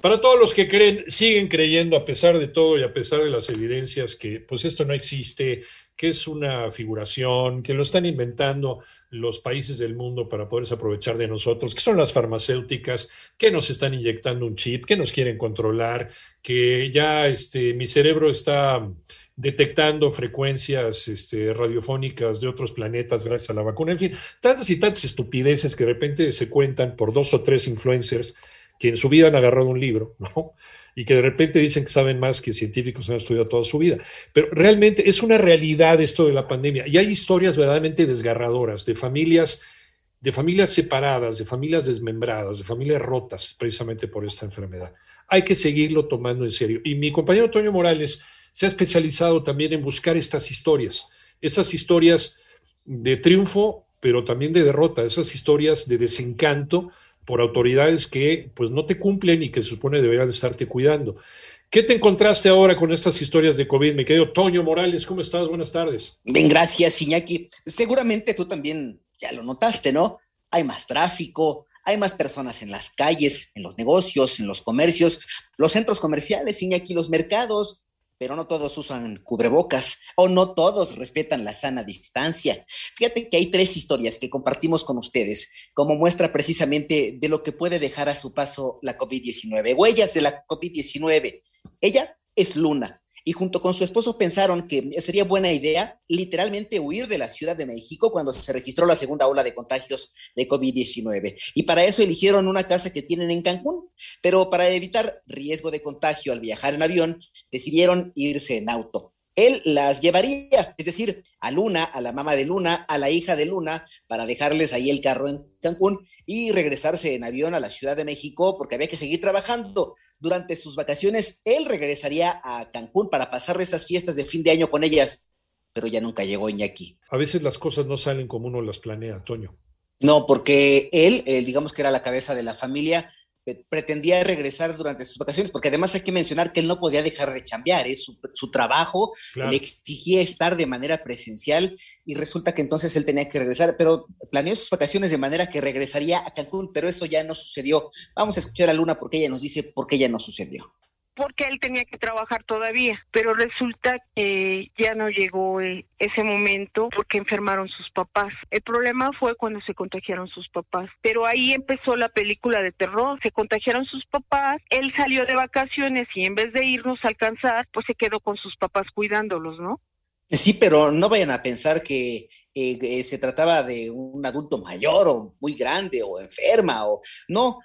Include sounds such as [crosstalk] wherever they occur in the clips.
Para todos los que creen, siguen creyendo a pesar de todo y a pesar de las evidencias que pues esto no existe, que es una figuración, que lo están inventando los países del mundo para poderse aprovechar de nosotros, que son las farmacéuticas, que nos están inyectando un chip, que nos quieren controlar, que ya este, mi cerebro está detectando frecuencias este, radiofónicas de otros planetas gracias a la vacuna, en fin, tantas y tantas estupideces que de repente se cuentan por dos o tres influencers que en su vida han agarrado un libro, [laughs] ¿no? Y que de repente dicen que saben más que científicos que han estudiado toda su vida. Pero realmente es una realidad esto de la pandemia. Y hay historias verdaderamente desgarradoras de familias, de familias separadas, de familias desmembradas, de familias rotas precisamente por esta enfermedad. Hay que seguirlo tomando en serio. Y mi compañero Toño Morales se ha especializado también en buscar estas historias, estas historias de triunfo, pero también de derrota, esas historias de desencanto por autoridades que pues no te cumplen y que se supone deberían estarte cuidando. ¿Qué te encontraste ahora con estas historias de COVID, mi querido Toño Morales? ¿Cómo estás? Buenas tardes. Bien, gracias, Iñaki. Seguramente tú también ya lo notaste, ¿no? Hay más tráfico, hay más personas en las calles, en los negocios, en los comercios, los centros comerciales, Iñaki, los mercados, pero no todos usan cubrebocas o no todos respetan la sana distancia. Fíjate que hay tres historias que compartimos con ustedes como muestra precisamente de lo que puede dejar a su paso la COVID-19, huellas de la COVID-19. Ella es Luna, y junto con su esposo pensaron que sería buena idea literalmente huir de la Ciudad de México cuando se registró la segunda ola de contagios de COVID-19. Y para eso eligieron una casa que tienen en Cancún, pero para evitar riesgo de contagio al viajar en avión, decidieron irse en auto. Él las llevaría, es decir, a Luna, a la mamá de Luna, a la hija de Luna, para dejarles ahí el carro en Cancún y regresarse en avión a la Ciudad de México porque había que seguir trabajando durante sus vacaciones, él regresaría a Cancún para pasar esas fiestas de fin de año con ellas, pero ya nunca llegó Iñaki. A veces las cosas no salen como uno las planea, Toño. No, porque él, él digamos que era la cabeza de la familia, pretendía regresar durante sus vacaciones, porque además hay que mencionar que él no podía dejar de chambear, ¿eh? su, trabajo le exigía estar de manera presencial y resulta que entonces él tenía que regresar, pero planeó sus vacaciones de manera que regresaría a Cancún, pero eso ya no sucedió. Vamos a escuchar a Luna porque ella nos dice por qué ya no sucedió porque él tenía que trabajar todavía, pero resulta que ya no llegó eh, ese momento porque enfermaron sus papás. El problema fue cuando se contagiaron sus papás, pero ahí empezó la película de terror, se contagiaron sus papás, él salió de vacaciones y en vez de irnos a alcanzar, pues se quedó con sus papás cuidándolos, ¿no? Sí, pero no vayan a pensar que eh, se trataba de un adulto mayor o muy grande o enferma o no.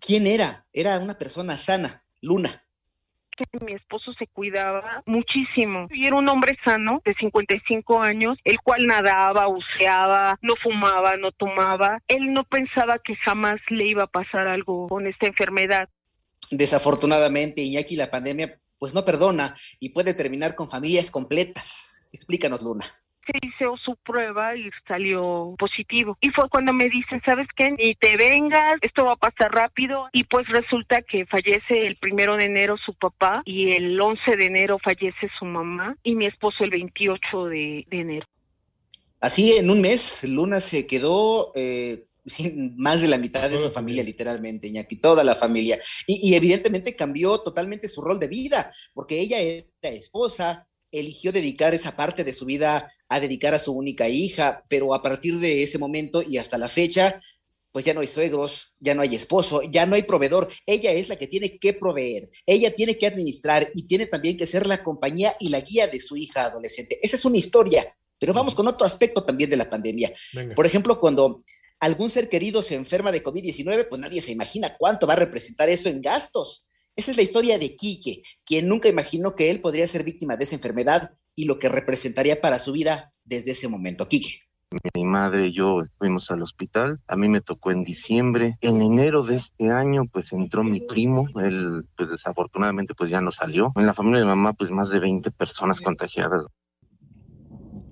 ¿Quién era? Era una persona sana, Luna que mi esposo se cuidaba muchísimo y era un hombre sano de 55 años, el cual nadaba, buceaba, no fumaba, no tomaba. Él no pensaba que jamás le iba a pasar algo con esta enfermedad. Desafortunadamente, Iñaki, la pandemia pues no perdona y puede terminar con familias completas. Explícanos, Luna se hizo su prueba y salió positivo. Y fue cuando me dicen, ¿sabes qué? Ni te vengas, esto va a pasar rápido. Y pues resulta que fallece el primero de enero su papá y el 11 de enero fallece su mamá y mi esposo el 28 de, enero. Así en un mes, Luna se quedó eh, sin más de la mitad de su familia, literalmente, Iñaki, toda la familia. Y, y, evidentemente cambió totalmente su rol de vida, porque ella era esposa, eligió dedicar esa parte de su vida a dedicar a su única hija, pero a partir de ese momento y hasta la fecha, pues ya no hay suegros, ya no hay esposo, ya no hay proveedor. Ella es la que tiene que proveer, ella tiene que administrar y tiene también que ser la compañía y la guía de su hija adolescente. Esa es una historia, pero vamos con otro aspecto también de la pandemia. Por ejemplo, cuando algún ser querido se enferma de COVID-19, pues nadie se imagina cuánto va a representar eso en gastos. Esa es la historia de Quique, quien nunca imaginó que él podría ser víctima de esa enfermedad y lo que representaría para su vida desde ese momento. Quique. Mi madre y yo fuimos al hospital, a mí me tocó en diciembre, en enero de este año pues entró mi primo, él pues desafortunadamente pues ya no salió, en la familia de mamá pues más de 20 personas contagiadas.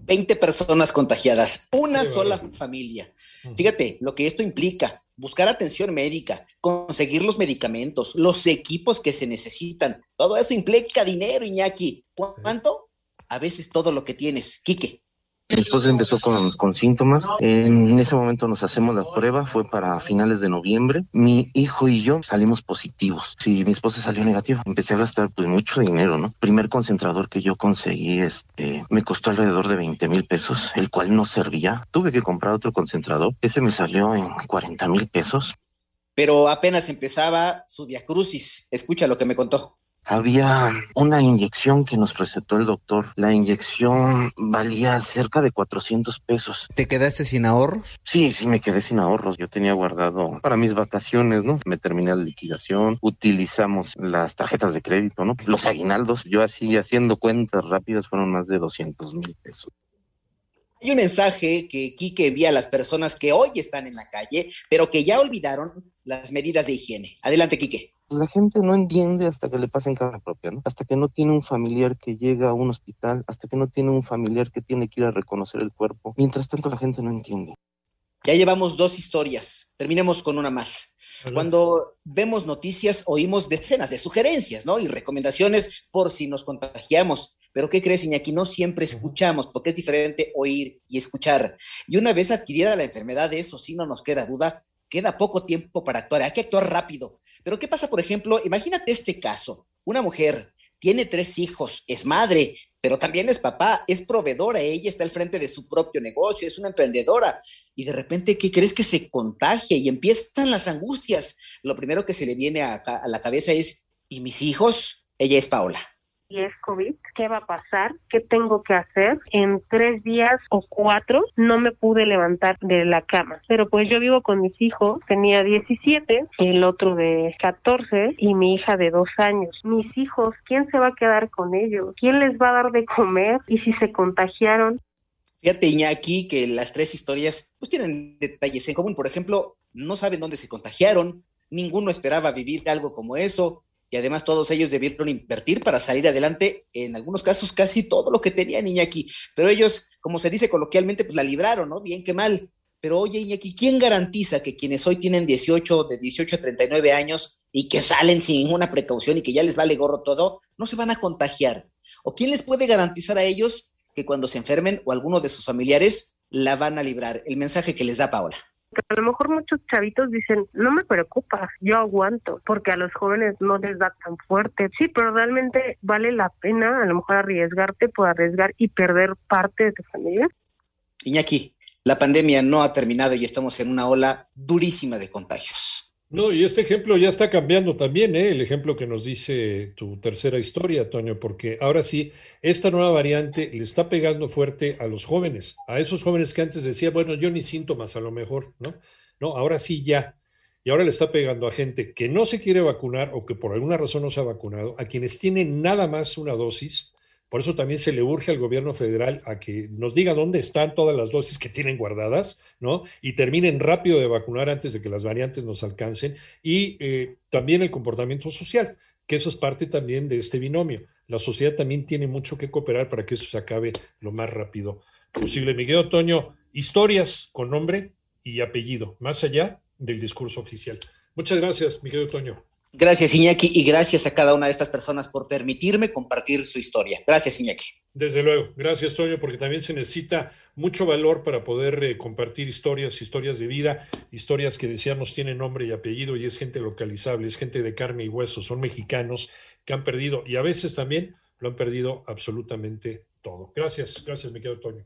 20 personas contagiadas, una sola familia. Fíjate lo que esto implica. buscar atención médica, conseguir los medicamentos, los equipos que se necesitan. Todo eso implica dinero, Iñaki. ¿Cuánto? A veces todo lo que tienes. Quique. Mi esposa empezó con, con, síntomas. En ese momento nos hacemos la prueba, fue para finales de noviembre. Mi hijo y yo salimos positivos. Sí, mi esposa salió negativa. Empecé a gastar pues mucho dinero, ¿no? Primer concentrador que yo conseguí, este, me costó alrededor de 20 mil pesos, el cual no servía. Tuve que comprar otro concentrador. Ese me salió en 40 mil pesos. Pero apenas empezaba su diacrucis. Escucha lo que me contó. Había una inyección que nos recetó el doctor. La inyección valía cerca de 400 pesos. ¿Te quedaste sin ahorros? Sí, sí, me quedé sin ahorros. Yo tenía guardado para mis vacaciones, ¿no? Me terminé la liquidación. Utilizamos las tarjetas de crédito, ¿no? Los aguinaldos. Yo así, haciendo cuentas rápidas, fueron más de 200 mil pesos. Hay un mensaje que Quique envía a las personas que hoy están en la calle, pero que ya olvidaron las medidas de higiene. Adelante, Quique la gente no entiende hasta que le pasa en cara propia, ¿no? Hasta que no tiene un familiar que llega a un hospital, hasta que no tiene un familiar que tiene que ir a reconocer el cuerpo. Mientras tanto, la gente no entiende. Ya llevamos dos historias. Terminemos con una más. Cuando vemos noticias, oímos decenas de sugerencias, ¿no? Y recomendaciones por si nos contagiamos. Pero ¿qué crees, Iñaki? No siempre escuchamos, porque es diferente oír y escuchar. Y una vez adquirida la enfermedad, de eso sí no nos queda duda, queda poco tiempo para actuar. Hay que actuar rápido. Pero ¿qué pasa, por ejemplo? Imagínate este caso. Una mujer tiene tres hijos, es madre, pero también es papá, es proveedora, ella está al frente de su propio negocio, es una emprendedora. Y de repente, ¿qué crees que se contagia? Y empiezan las angustias. Lo primero que se le viene a, a la cabeza es, ¿y mis hijos? Ella es Paola y es COVID, ¿qué va a pasar? ¿Qué tengo que hacer? En tres días o cuatro no me pude levantar de la cama, pero pues yo vivo con mis hijos, tenía 17, el otro de 14 y mi hija de dos años. Mis hijos, ¿quién se va a quedar con ellos? ¿Quién les va a dar de comer? ¿Y si se contagiaron? Fíjate, Iñaki, que las tres historias pues tienen detalles en común. Por ejemplo, no saben dónde se contagiaron, ninguno esperaba vivir algo como eso, y además todos ellos debieron invertir para salir adelante, en algunos casos casi todo lo que tenían Iñaki, pero ellos, como se dice coloquialmente, pues la libraron, ¿no? Bien que mal. Pero oye, Iñaki, ¿quién garantiza que quienes hoy tienen 18, de 18 a 39 años y que salen sin ninguna precaución y que ya les vale gorro todo, no se van a contagiar? ¿O quién les puede garantizar a ellos que cuando se enfermen o alguno de sus familiares la van a librar? El mensaje que les da Paola a lo mejor muchos chavitos dicen, no me preocupa, yo aguanto, porque a los jóvenes no les da tan fuerte. Sí, pero realmente vale la pena a lo mejor arriesgarte por arriesgar y perder parte de tu familia. Iñaki, la pandemia no ha terminado y estamos en una ola durísima de contagios. No, y este ejemplo ya está cambiando también, ¿eh? el ejemplo que nos dice tu tercera historia, Toño, porque ahora sí, esta nueva variante le está pegando fuerte a los jóvenes, a esos jóvenes que antes decía, bueno, yo ni síntomas a lo mejor, ¿no? No, ahora sí ya. Y ahora le está pegando a gente que no se quiere vacunar o que por alguna razón no se ha vacunado, a quienes tienen nada más una dosis, por eso también se le urge al gobierno federal a que nos diga dónde están todas las dosis que tienen guardadas, ¿no? Y terminen rápido de vacunar antes de que las variantes nos alcancen. Y eh, también el comportamiento social, que eso es parte también de este binomio. La sociedad también tiene mucho que cooperar para que eso se acabe lo más rápido posible. Miguel Otoño, historias con nombre y apellido, más allá del discurso oficial. Muchas gracias, Miguel Otoño. Gracias, Iñaki, y gracias a cada una de estas personas por permitirme compartir su historia. Gracias, Iñaki. Desde luego, gracias, Toño, porque también se necesita mucho valor para poder eh, compartir historias, historias de vida, historias que decíamos tienen nombre y apellido y es gente localizable, es gente de carne y hueso, son mexicanos que han perdido y a veces también lo han perdido absolutamente todo. Gracias, gracias, me quedo Toño.